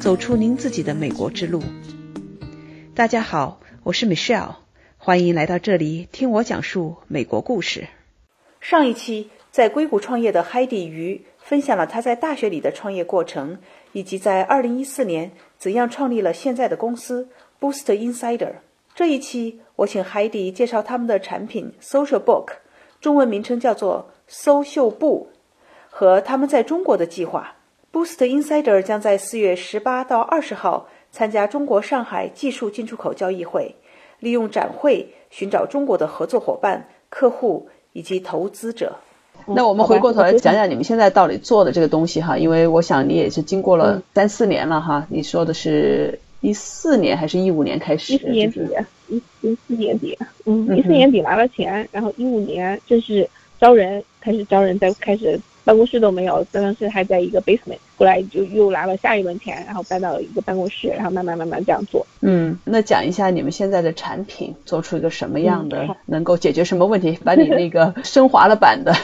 走出您自己的美国之路。大家好，我是 Michelle，欢迎来到这里听我讲述美国故事。上一期在硅谷创业的 Heidi 鱼分享了他在大学里的创业过程，以及在2014年怎样创立了现在的公司 Boost Insider。这一期我请 Heidi 介绍他们的产品 Social Book，中文名称叫做搜秀布，和他们在中国的计划。Boost Insider 将在四月十八到二十号参加中国上海技术进出口交易会，利用展会寻找中国的合作伙伴、客户以及投资者。那我们回过头来讲讲你们现在到底做的这个东西哈，因为我想你也是经过了三四年了哈。你说的是。一四年还是一五年开始？一四年底，一一四年底，嗯，一四年底拿了钱，然后一五年正式招人，开始招人，再开始。办公室都没有，当时还在一个 basement，后来就又拿了下一轮钱，然后搬到了一个办公室，然后慢慢慢慢这样做。嗯，那讲一下你们现在的产品做出一个什么样的，能够解决什么问题？把你那个 升华了版的，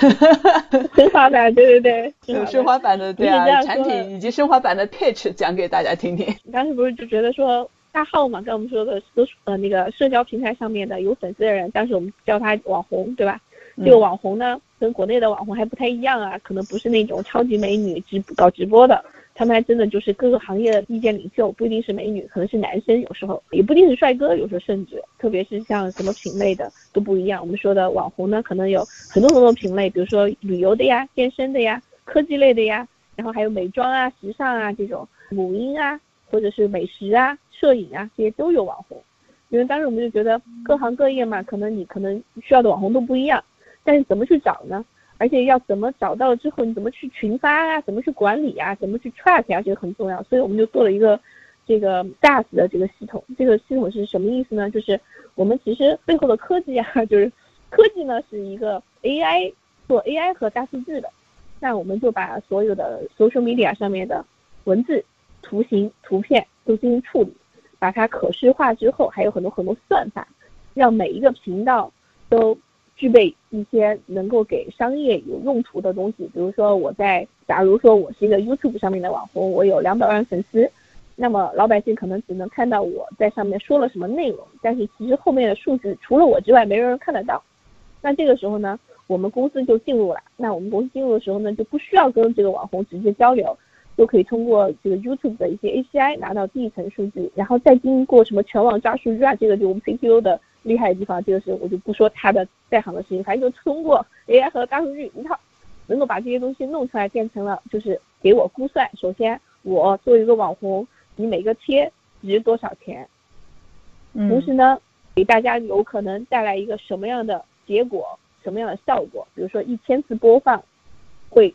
升华版，对对对，升华版的对啊，产品以及升华版的 pitch 讲给大家听听。当时不是就觉得说大号嘛，跟我们说的都是呃那个社交平台上面的有粉丝的人，当时我们叫他网红，对吧？这个网红呢，跟国内的网红还不太一样啊，可能不是那种超级美女直搞直播的，他们还真的就是各个行业的意见领袖，不一定是美女，可能是男生，有时候也不一定是帅哥，有时候甚至，特别是像什么品类的都不一样。我们说的网红呢，可能有很多很多品类，比如说旅游的呀、健身的呀、科技类的呀，然后还有美妆啊、时尚啊这种，母婴啊，或者是美食啊、摄影啊这些都有网红。因为当时我们就觉得各行各业嘛，可能你可能需要的网红都不一样。但是怎么去找呢？而且要怎么找到了之后，你怎么去群发啊？怎么去管理啊？怎么去 track 啊？这个很重要。所以我们就做了一个这个 DAS 的这个系统。这个系统是什么意思呢？就是我们其实背后的科技啊，就是科技呢是一个 AI 做 AI 和大数据的。那我们就把所有的 social media 上面的文字、图形、图片都进行处理，把它可视化之后，还有很多很多算法，让每一个频道都。具备一些能够给商业有用途的东西，比如说我在，假如说我是一个 YouTube 上面的网红，我有两百万粉丝，那么老百姓可能只能看到我在上面说了什么内容，但是其实后面的数据除了我之外没人看得到。那这个时候呢，我们公司就进入了。那我们公司进入的时候呢，就不需要跟这个网红直接交流，就可以通过这个 YouTube 的一些 API 拿到第一层数据，然后再经过什么全网抓数据啊，这个就我们 CTO 的。厉害的地方，这个是我就不说他的在行的事情，反正就通过 AI 和大数据一套，能够把这些东西弄出来，变成了就是给我估算。首先，我作为一个网红，你每个贴值多少钱？同时呢，给大家有可能带来一个什么样的结果，什么样的效果？比如说一千次播放会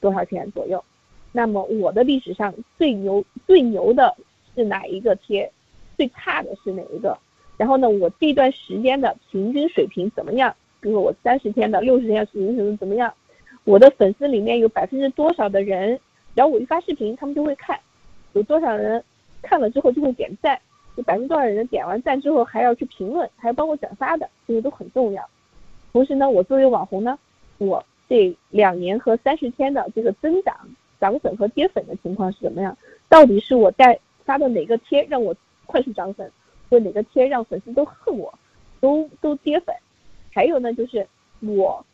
多少钱左右？那么我的历史上最牛最牛的是哪一个贴？最差的是哪一个？然后呢，我这段时间的平均水平怎么样？比如说我三十天的、六十天的平均水平怎么样？我的粉丝里面有百分之多少的人，只要我一发视频，他们就会看，有多少人看了之后就会点赞，有百分之多少人点完赞之后还要去评论，还要帮我转发的，这些都很重要。同时呢，我作为网红呢，我这两年和三十天的这个增长、涨粉和跌粉的情况是怎么样？到底是我在发的哪个贴让我快速涨粉？或哪个贴让粉丝都恨我，都都跌粉，还有呢，就是我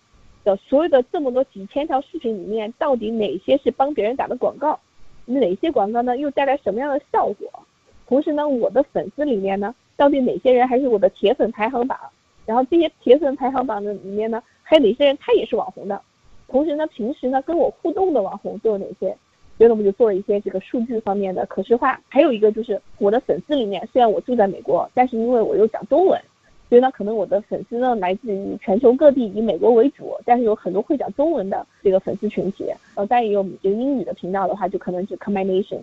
的所有的这么多几千条视频里面，到底哪些是帮别人打的广告，哪些广告呢又带来什么样的效果？同时呢，我的粉丝里面呢，到底哪些人还是我的铁粉排行榜？然后这些铁粉排行榜的里面呢，还有哪些人他也是网红的？同时呢，平时呢跟我互动的网红都有哪些？所以我们就做了一些这个数据方面的可视化，还有一个就是我的粉丝里面，虽然我住在美国，但是因为我又讲中文，所以呢，可能我的粉丝呢来自于全球各地，以美国为主，但是有很多会讲中文的这个粉丝群体，呃，但也有这个英语的频道的话，就可能是 combination。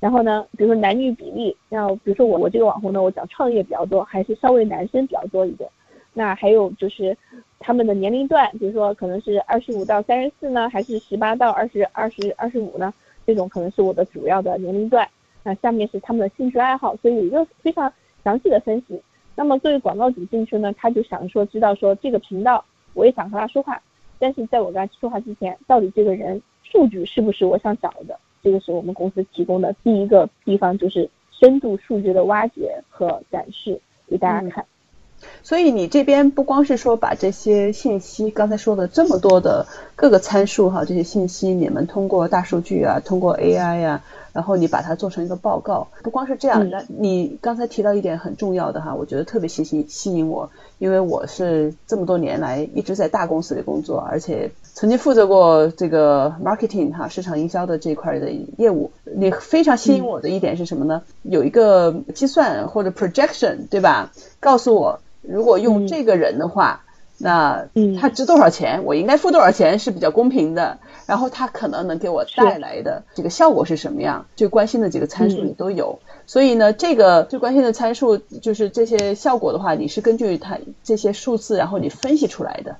然后呢，比如说男女比例，然后比如说我我这个网红呢，我讲创业比较多，还是稍微男生比较多一点。那还有就是他们的年龄段，比如说可能是二十五到三十四呢，还是十八到二十二十二十五呢？这种可能是我的主要的年龄段，那下面是他们的兴趣爱好，所以有一个非常详细的分析。那么作为广告主进去呢，他就想说知道说这个频道我也想和他说话，但是在我跟他说话之前，到底这个人数据是不是我想找的？这个是我们公司提供的第一个地方，就是深度数据的挖掘和展示给大家看。所以你这边不光是说把这些信息，刚才说的这么多的各个参数哈，这些信息你们通过大数据啊，通过 AI 呀，然后你把它做成一个报告。不光是这样，那你刚才提到一点很重要的哈，我觉得特别吸吸吸引我，因为我是这么多年来一直在大公司里工作，而且曾经负责过这个 marketing 哈市场营销的这块的业务。你非常吸引我的一点是什么呢？有一个计算或者 projection 对吧？告诉我。如果用这个人的话，那他值多少钱？我应该付多少钱是比较公平的？然后他可能能给我带来的这个效果是什么样？最关心的几个参数你都有。所以呢，这个最关心的参数就是这些效果的话，你是根据它这些数字，然后你分析出来的。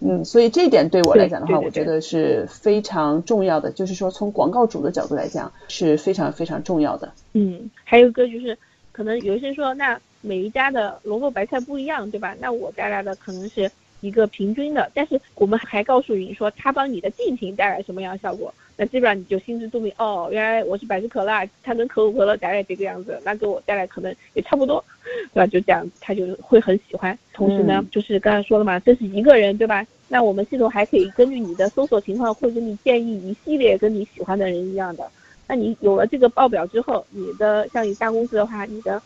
嗯，所以这一点对我来讲的话，我觉得是非常重要的。就是说，从广告主的角度来讲，是非常非常重要的。嗯，还有一个就是，可能有些人说那。每一家的萝卜白菜不一样，对吧？那我带来的可能是一个平均的，但是我们还告诉你说，它帮你的竞品带来什么样的效果，那基本上你就心知肚明。哦，原来我是百事可乐，它跟可口可乐带来这个样子，那给我带来可能也差不多，对吧？就这样，他就会很喜欢。同时呢，就是刚才说了嘛，这是一个人，对吧？那我们系统还可以根据你的搜索情况，会给你建议一系列跟你喜欢的人一样的。那你有了这个报表之后，你的像你大公司的话，你的。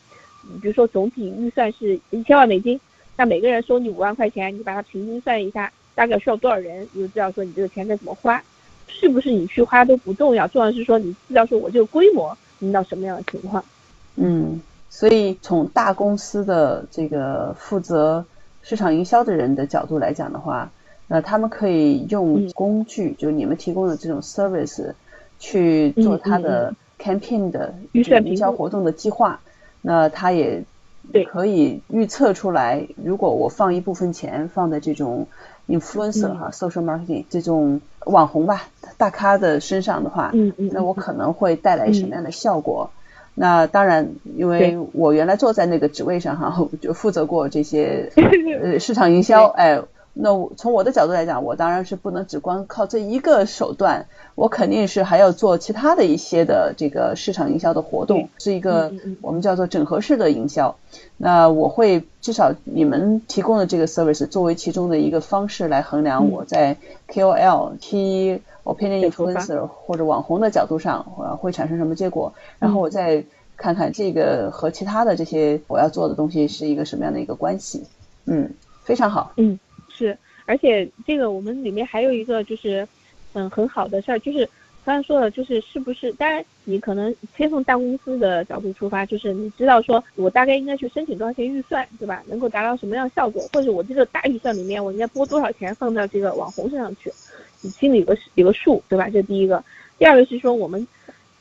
你比如说总体预算是一千万美金，那每个人收你五万块钱，你把它平均算一下，大概需要多少人，你就知道说你这个钱该怎么花，是不是你去花都不重要，重要是说你知道说我这个规模能到什么样的情况。嗯，所以从大公司的这个负责市场营销的人的角度来讲的话，那他们可以用工具，就你们提供的这种 service 去做他的 campaign 的预算营销活动的计划。那他也可以预测出来，如果我放一部分钱放在这种 influencer 哈，social marketing 这种网红吧，大咖的身上的话，那我可能会带来什么样的效果？那当然，因为我原来坐在那个职位上哈，就负责过这些 呃市场营销，哎。那我从我的角度来讲，我当然是不能只光靠这一个手段，我肯定是还要做其他的一些的这个市场营销的活动，是一个我们叫做整合式的营销。那我会至少你们提供的这个 service 作为其中的一个方式来衡量我在 KOL、T opinion influencer 或者网红的角度上会产生什么结果，然后我再看看这个和其他的这些我要做的东西是一个什么样的一个关系。嗯，非常好。嗯。是，而且这个我们里面还有一个就是，嗯，很好的事儿，就是刚才说的，就是是不是？当然，你可能先从大公司的角度出发，就是你知道说我大概应该去申请多少钱预算，对吧？能够达到什么样效果，或者我这个大预算里面我应该拨多少钱放到这个网红身上去，你心里有个有个数，对吧？这是第一个。第二个是说我们，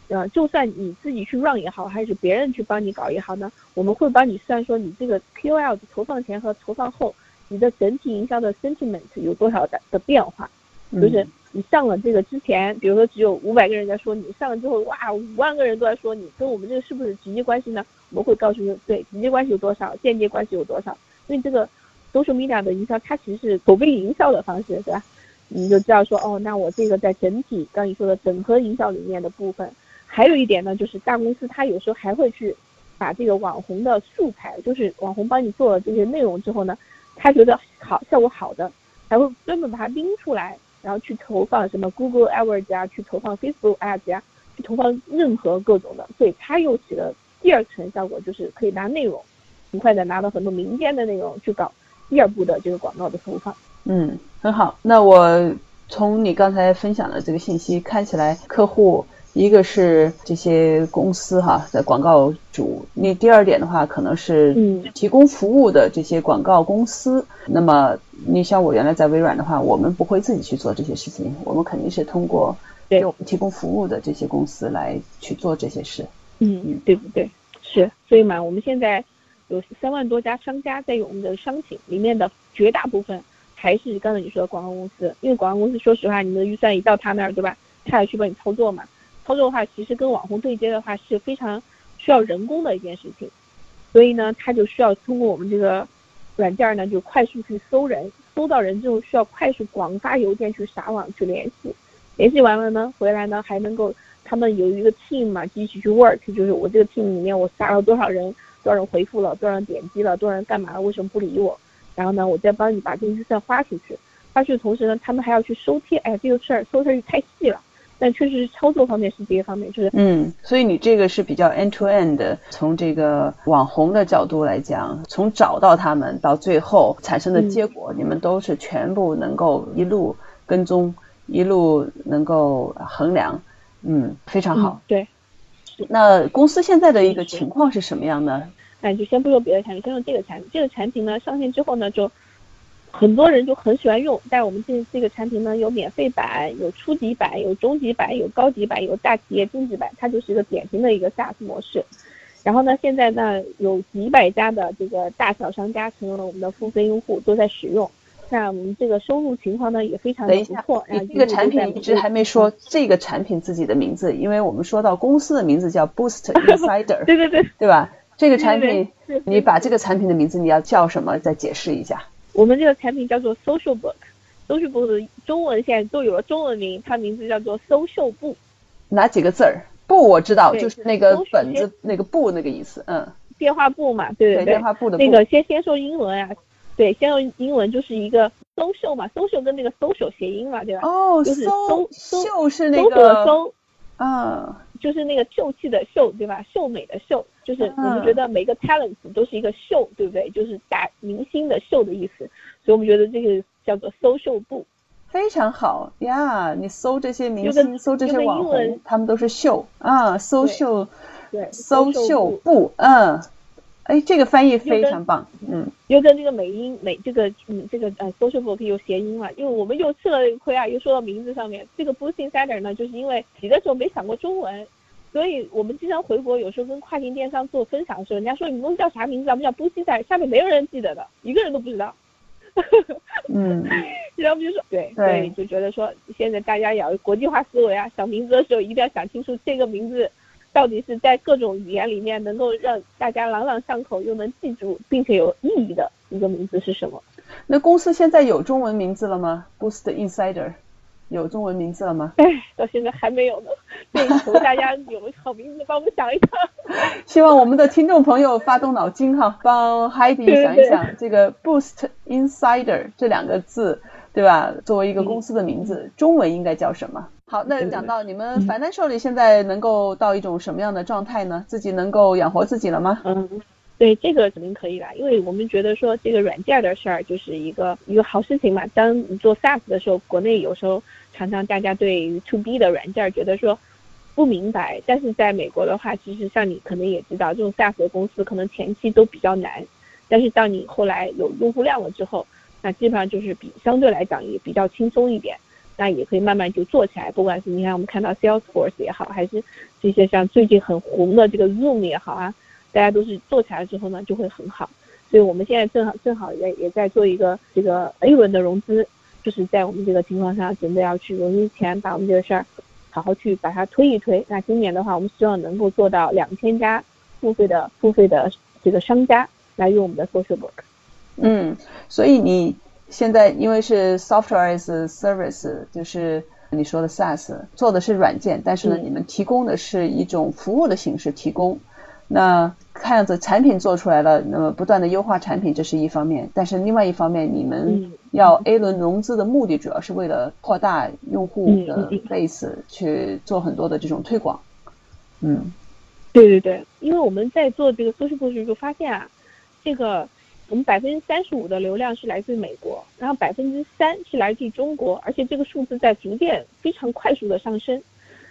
呃，就算你自己去 run 也好，还是别人去帮你搞也好呢，我们会帮你算说你这个 KOL 的投放前和投放后。你的整体营销的 sentiment 有多少的的变化？就是你上了这个之前，比如说只有五百个人在说你，上了之后哇，五万个人都在说你，跟我们这个是不是直接关系呢？我们会告诉你，对，直接关系有多少，间接关系有多少。所以这个 social media 的营销，它其实是口碑营销的方式，对吧？你就知道说，哦，那我这个在整体刚你说的整合营销里面的部分，还有一点呢，就是大公司它有时候还会去把这个网红的素材，就是网红帮你做了这些内容之后呢。他觉得好效果好的，还会专门把它拎出来，然后去投放什么 Google Ads 啊，去投放 Facebook Ads 啊，去投放任何各种的，所以他又起了第二层效果，就是可以拿内容，很快的拿到很多民间的内容去搞第二步的这个广告的投放。嗯，很好。那我从你刚才分享的这个信息看起来，客户。一个是这些公司哈的广告主，那第二点的话，可能是提供服务的这些广告公司。那么你像我原来在微软的话，我们不会自己去做这些事情，我们肯定是通过给我们提供服务的这些公司来去做这些事。嗯，对不对？是，所以嘛，我们现在有三万多家商家在用我们的商品，里面的绝大部分还是刚才你说的广告公司，因为广告公司说实话，你的预算一到他那儿，对吧？他也去帮你操作嘛。操作的话，其实跟网红对接的话是非常需要人工的一件事情，所以呢，他就需要通过我们这个软件呢，就快速去搜人，搜到人之后需要快速广发邮件去撒网去联系，联系完了呢，回来呢还能够他们有一个 team 嘛，一起去 work，就是我这个 team 里面我撒了多少人，多少人回复了，多少人点击了，多少人干嘛了，为什么不理我？然后呢，我再帮你把这个预算花出去。花去同时呢，他们还要去收贴，哎，这个事儿收事儿太细了。但确实是操作方面是这些方面，就是嗯，所以你这个是比较 end to end 的，从这个网红的角度来讲，从找到他们到最后产生的结果，你们都是全部能够一路跟踪，一路能够衡量，嗯，非常好。对，那公司现在的一个情况是什么样呢？那就先不说别的产品，先说这个产品。这个产品呢上线之后呢就。很多人就很喜欢用，但我们这这个产品呢，有免费版，有初级版，有中级版，有高级版，有大企业定制版，它就是一个典型的一个 SaaS 模式。然后呢，现在呢有几百家的这个大小商家成为了我们的付费用户，都在使用。那我们这个收入情况呢也非常的不错。你这个产品一直还没说这个产品自己的名字，因为我们说到公司的名字叫 Boost Insider，对对对，对吧？这个产品，你把这个产品的名字你要叫什么？再解释一下。我们这个产品叫做 Social Book，Social Book 的中文现在都有了中文名，它名字叫做搜秀布。哪几个字儿？布我知道，就是那个本子那个布那个意思，嗯。电话簿嘛，对对对。电话簿的。那个先先说英文啊，对，先用英文就是一个 social 嘛，social 跟那个 social 谐音嘛，对吧？哦，就是搜秀是那个搜。啊，就是那个秀气的秀，对吧？秀美的秀，就是我们觉得每个 talent 都是一个秀，对不对？就是打明星的秀的意思，所以我们觉得这个叫做搜秀部，非常好呀！你搜这些明星，搜这些网红，他们都是秀啊，搜秀，对，搜秀部，嗯。哎，这个翻译非常棒，嗯，又跟这个美音美这个嗯这个呃 social book 有谐音了，因为我们又吃了这个亏啊，又说到名字上面，这个 Boost Insider 呢，就是因为起的时候没想过中文，所以我们经常回国，有时候跟跨境电商做分享的时候，人家说你们公司叫啥名字啊？我们叫 Boost Insider，下面没有人记得的，一个人都不知道，嗯，然后我们就说对对，就觉得说现在大家要国际化思维啊，想名字的时候一定要想清楚这个名字。到底是在各种语言里面能够让大家朗朗上口，又能记住，并且有意义的一个名字是什么？那公司现在有中文名字了吗？Boost Insider 有中文名字了吗？哎，到现在还没有呢。对，求大家有好名字帮我们想一想。希望我们的听众朋友发动脑筋哈，帮 Heidi 想一想这个 Boost Insider 这两个字，对吧？作为一个公司的名字，中文应该叫什么？好，那讲到你们 Financially 现在能够到一种什么样的状态呢？自己能够养活自己了吗？嗯，对，这个肯定可以啦，因为我们觉得说这个软件的事儿就是一个一个好事情嘛。当你做 SaaS 的时候，国内有时候常常大家对于 To B 的软件觉得说不明白，但是在美国的话，其实像你可能也知道，这种 SaaS 的公司可能前期都比较难，但是当你后来有用户量了之后，那基本上就是比相对来讲也比较轻松一点。那也可以慢慢就做起来，不管是你看我们看到 Salesforce 也好，还是这些像最近很红的这个 Zoom 也好啊，大家都是做起来之后呢就会很好。所以我们现在正好正好也也在做一个这个 A 轮的融资，就是在我们这个情况下准备要去融资前把我们这个事儿好好去把它推一推。那今年的话，我们希望能够做到两千家付费的付费的这个商家来用我们的 Social Book。嗯，所以你。现在因为是 software as service，就是你说的 SaaS，做的是软件，但是呢，你们提供的是一种服务的形式提供。那看样子产品做出来了，那么不断的优化产品，这是一方面。但是另外一方面，你们要 A 轮融资的目的，主要是为了扩大用户的 base，去做很多的这种推广。嗯，对对对，因为我们在做这个 social 时就发现啊，这个。我们百分之三十五的流量是来自于美国，然后百分之三是来自于中国，而且这个数字在逐渐非常快速的上升。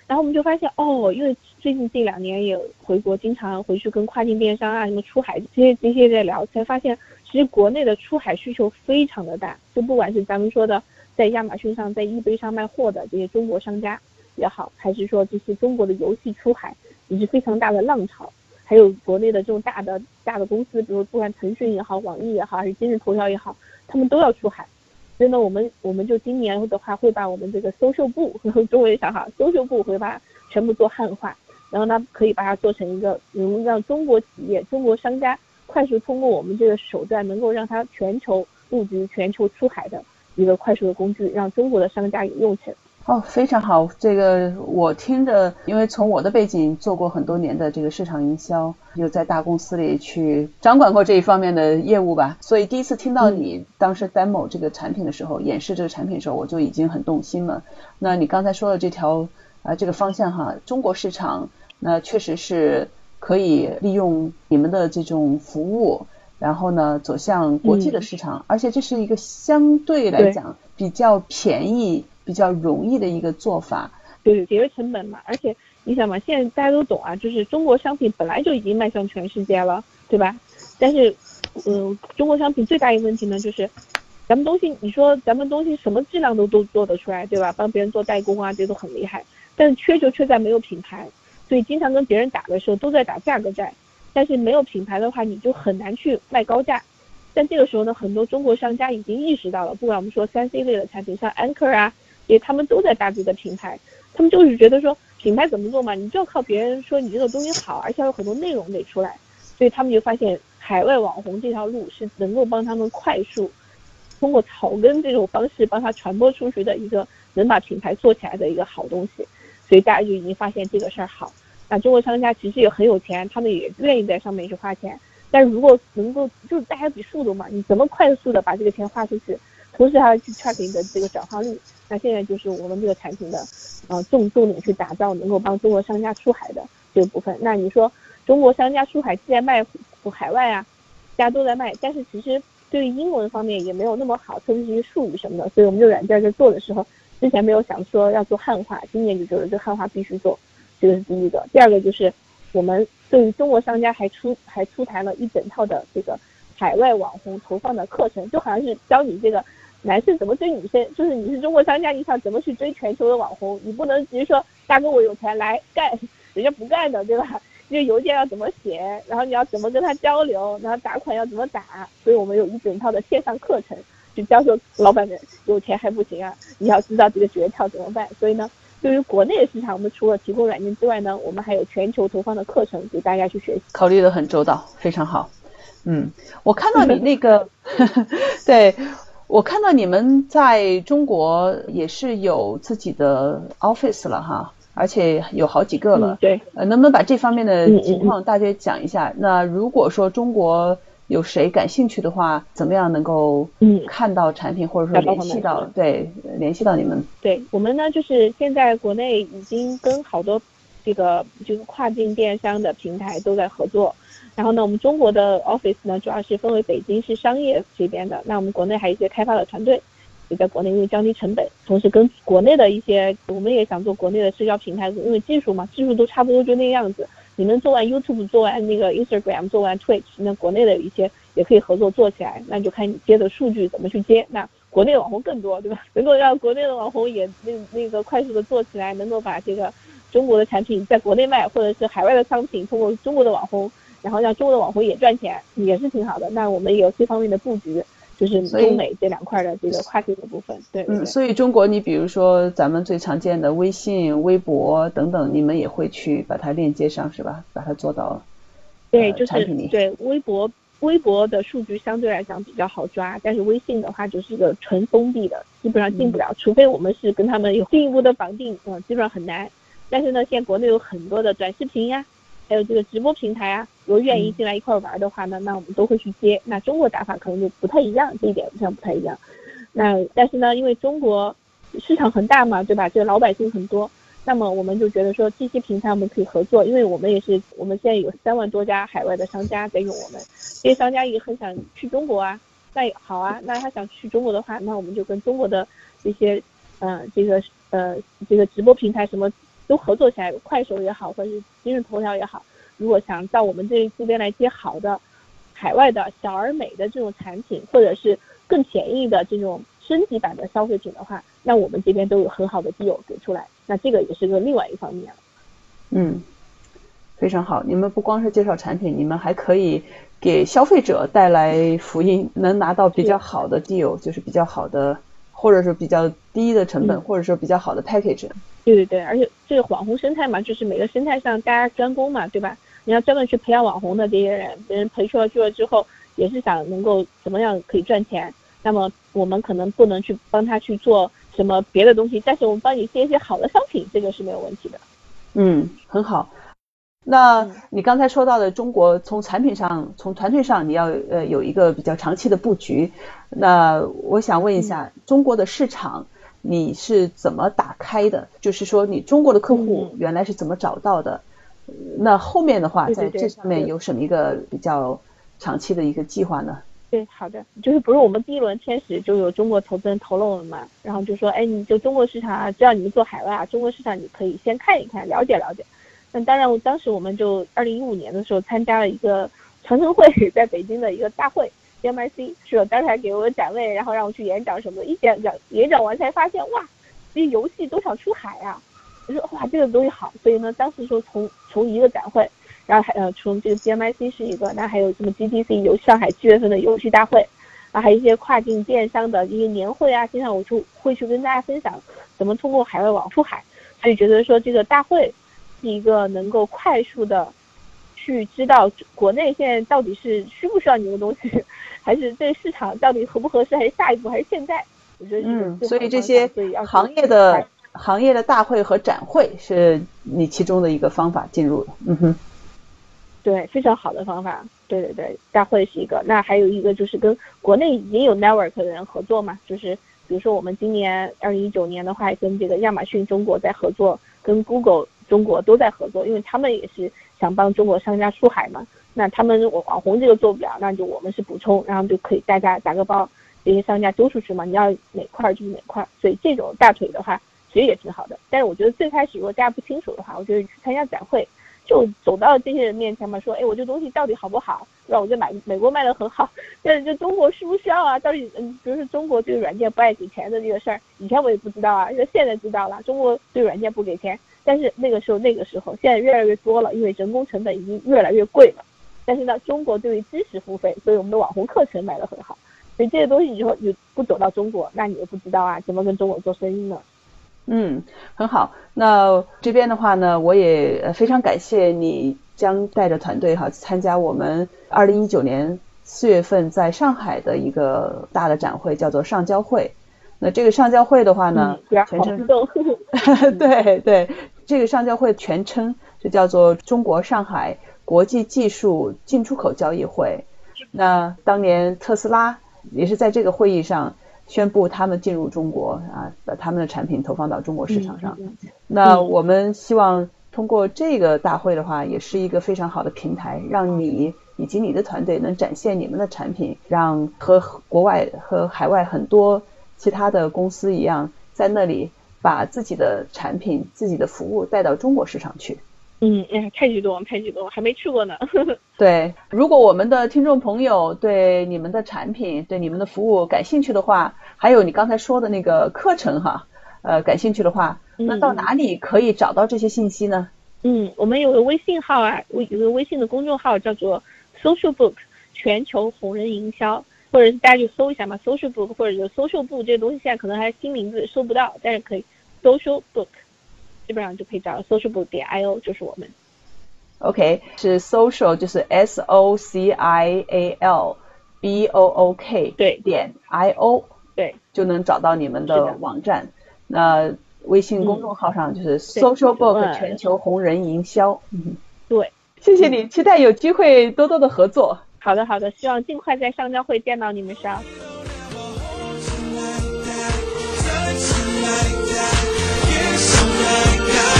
然后我们就发现，哦，因为最近这两年也回国，经常回去跟跨境电商啊、什么出海这些这些在聊，才发现其实国内的出海需求非常的大。就不管是咱们说的在亚马逊上、在易贝上卖货的这些中国商家也好，还是说这些中国的游戏出海，也是非常大的浪潮。还有国内的这种大的大的公司，比如不管腾讯也好，网易也好，还是今日头条也好，他们都要出海。所以呢，我们我们就今年的话，会把我们这个搜秀部，中文想哈，搜秀部会把全部做汉化，然后呢，可以把它做成一个能让中国企业、中国商家快速通过我们这个手段，能够让它全球布局、全球出海的一个快速的工具，让中国的商家也用起来。哦，非常好。这个我听着，因为从我的背景做过很多年的这个市场营销，又在大公司里去掌管过这一方面的业务吧，所以第一次听到你当时 demo 这个产品的时候，演示这个产品的时候，我就已经很动心了。那你刚才说的这条啊这个方向哈，中国市场那确实是可以利用你们的这种服务，然后呢走向国际的市场，而且这是一个相对来讲比较便宜。比较容易的一个做法，对节约成本嘛。而且你想嘛，现在大家都懂啊，就是中国商品本来就已经迈向全世界了，对吧？但是，嗯，中国商品最大一个问题呢，就是咱们东西，你说咱们东西什么质量都都做得出来，对吧？帮别人做代工啊，这都很厉害。但是缺就缺在没有品牌，所以经常跟别人打的时候都在打价格战。但是没有品牌的话，你就很难去卖高价。但这个时候呢，很多中国商家已经意识到了，不管我们说三 C 类的产品，像 Anchor 啊。因为他们都在大自己的品牌，他们就是觉得说品牌怎么做嘛，你就要靠别人说你这个东西好，而且有很多内容得出来，所以他们就发现海外网红这条路是能够帮他们快速通过草根这种方式帮他传播出去的一个能把品牌做起来的一个好东西，所以大家就已经发现这个事儿好。那中国商家其实也很有钱，他们也愿意在上面去花钱，但如果能够就是大家比速度嘛，你怎么快速的把这个钱花出去，同时还要去 track 你的这个转化率。那现在就是我们这个产品的，呃，重重点去打造能够帮中国商家出海的这个部分。那你说中国商家出海既然卖海外啊，大家都在卖，但是其实对于英文方面也没有那么好，特别是一些术语什么的。所以我们这个软件在做的时候，之前没有想说要做汉化，今年就觉得这汉化必须做，这个是第一个。第二个就是我们对于中国商家还出还出台了一整套的这个海外网红投放的课程，就好像是教你这个。男士怎么追女生？就是你是中国商家，你想怎么去追全球的网红？你不能直接说大哥我有钱来干，人家不干的，对吧？这个邮件要怎么写？然后你要怎么跟他交流？然后打款要怎么打？所以我们有一整套的线上课程，就教授老板们有钱还不行啊，你要知道这个诀窍怎么办。所以呢，对于国内的市场，我们除了提供软件之外呢，我们还有全球投放的课程给大家去学习。考虑的很周到，非常好。嗯，我看到你那个，对。我看到你们在中国也是有自己的 office 了哈，而且有好几个了。对，呃，能不能把这方面的情况大约讲一下？那如果说中国有谁感兴趣的话，怎么样能够看到产品，或者说联系到对联系到你们？对我们呢，就是现在国内已经跟好多这个就是跨境电商的平台都在合作。然后呢，我们中国的 office 呢，主要是分为北京是商业这边的，那我们国内还有一些开发的团队，也在国内因为降低成本，同时跟国内的一些，我们也想做国内的社交平台，因为技术嘛，技术都差不多就那样子。你们做完 YouTube，做完那个 Instagram，做完 Twitch，那国内的一些也可以合作做起来，那就看你接的数据怎么去接。那国内的网红更多，对吧？能够让国内的网红也那那个快速的做起来，能够把这个中国的产品在国内卖，或者是海外的商品通过中国的网红。然后让中国的网红也赚钱，也是挺好的。那我们也有这方面的布局，就是中美这两块的这个跨境的部分。对，嗯，所以中国，你比如说咱们最常见的微信、微博等等，你们也会去把它链接上，是吧？把它做到对，就是对微博，微博的数据相对来讲比较好抓，但是微信的话就是一个纯封闭的，基本上进不了，除非我们是跟他们有进一步的绑定，嗯，基本上很难。但是呢，现在国内有很多的短视频呀。还有这个直播平台啊，如果愿意进来一块玩的话呢，那我们都会去接。那中国打法可能就不太一样，这一点上不太一样。那但是呢，因为中国市场很大嘛，对吧？这个老百姓很多，那么我们就觉得说这些平台我们可以合作，因为我们也是我们现在有三万多家海外的商家在用我们，这些商家也很想去中国啊。那好啊，那他想去中国的话，那我们就跟中国的这些呃这个呃这个直播平台什么。都合作起来，快手也好，或者是今日头条也好，如果想到我们这这边来接好的海外的小而美的这种产品，或者是更便宜的这种升级版的消费品的话，那我们这边都有很好的 deal 给出来，那这个也是个另外一方面。嗯，非常好，你们不光是介绍产品，你们还可以给消费者带来福音，能拿到比较好的 deal，就是比较好的。或者是比较低的成本，或者说比较好的 package。对对对，而且这个网红生态嘛，就是每个生态上大家专攻嘛，对吧？你要专门去培养网红的这些人，别人培训了去了之后，也是想能够怎么样可以赚钱。那么我们可能不能去帮他去做什么别的东西，但是我们帮你接一些好的商品，这个是没有问题的。嗯，很好。那你刚才说到的中国从产品上、从团队上，你要呃有一个比较长期的布局。那我想问一下，中国的市场你是怎么打开的？就是说，你中国的客户原来是怎么找到的？那后面的话，在这上面有什么一个比较长期的一个计划呢？对，好的，就是不是我们第一轮天使就有中国投资人投了我们嘛？然后就说，哎，你就中国市场啊，只要你们做海外啊，中国市场你可以先看一看，了解了解。那当然，我当时我们就二零一五年的时候参加了一个长城会在北京的一个大会，GMIC 是当时还给我展位，然后让我去演讲什么的。一演讲演讲完才发现，哇，这些游戏都想出海啊！我说哇，这个东西好。所以呢，当时说从从一个展会，然后还呃从这个 GMIC 是一个，那还有什么 GTC 游上海七月份的游戏大会，啊，还有一些跨境电商的一些年会啊，经常我就会去跟大家分享怎么通过海外网出海。所以觉得说这个大会。是一个能够快速的去知道国内现在到底是需不需要你的东西，还是这个市场到底合不合适，还是下一步，还是现在？我觉得嗯，所以这些行业的行业的大会和展会是你其中的一个方法进入的，嗯哼，对，非常好的方法，对对对，大会是一个，那还有一个就是跟国内已经有 network 的人合作嘛，就是比如说我们今年二零一九年的话，跟这个亚马逊中国在合作，跟 Google。中国都在合作，因为他们也是想帮中国商家出海嘛。那他们如果网红这个做不了，那就我们是补充，然后就可以大家打个包，这些商家丢出去嘛。你要哪块就是哪块，所以这种大腿的话其实也挺好的。但是我觉得最开始如果大家不清楚的话，我觉得去参加展会，就走到这些人面前嘛，说，哎，我这东西到底好不好？让？我就买美国卖的很好，但是这中国需不需要啊？到底嗯，比如说中国这个软件不爱给钱的这个事儿，以前我也不知道啊，现在知道了，中国对软件不给钱。但是那个时候，那个时候，现在越来越多了，因为人工成本已经越来越贵了。但是呢，中国对于知识付费，所以我们的网红课程卖得很好。所以这些东西以后你不走到中国，那你也不知道啊，怎么跟中国做生意呢？嗯，很好。那这边的话呢，我也非常感谢你将带着团队哈参加我们二零一九年四月份在上海的一个大的展会，叫做上交会。那这个上交会的话呢，全称 对对。这个上交会全称就叫做中国上海国际技术进出口交易会。那当年特斯拉也是在这个会议上宣布他们进入中国啊，把他们的产品投放到中国市场上。那我们希望通过这个大会的话，也是一个非常好的平台，让你以及你的团队能展现你们的产品，让和国外和海外很多其他的公司一样，在那里。把自己的产品、自己的服务带到中国市场去。嗯，哎呀，太激动，太激动，还没去过呢。对，如果我们的听众朋友对你们的产品、对你们的服务感兴趣的话，还有你刚才说的那个课程哈，呃，感兴趣的话，那到哪里可以找到这些信息呢？嗯，我们有个微信号啊，微有个微信的公众号叫做 Social Book 全球红人营销。或者是大家去搜一下嘛，social book 或者就 social book 这个东西现在可能还新名字搜不到，但是可以。Social Book，基本上就可以找到 Social Book 点 I O，就是我们。OK，是 Social，就是 S O C I A L B O O K 对点 I O 对，就能找到你们的网站。那微信公众号上就是 Social Book 全球红人营销。嗯，对，谢谢你，期待有机会多多的合作。好的，好的，希望尽快在上交会见到你们，上。Yeah.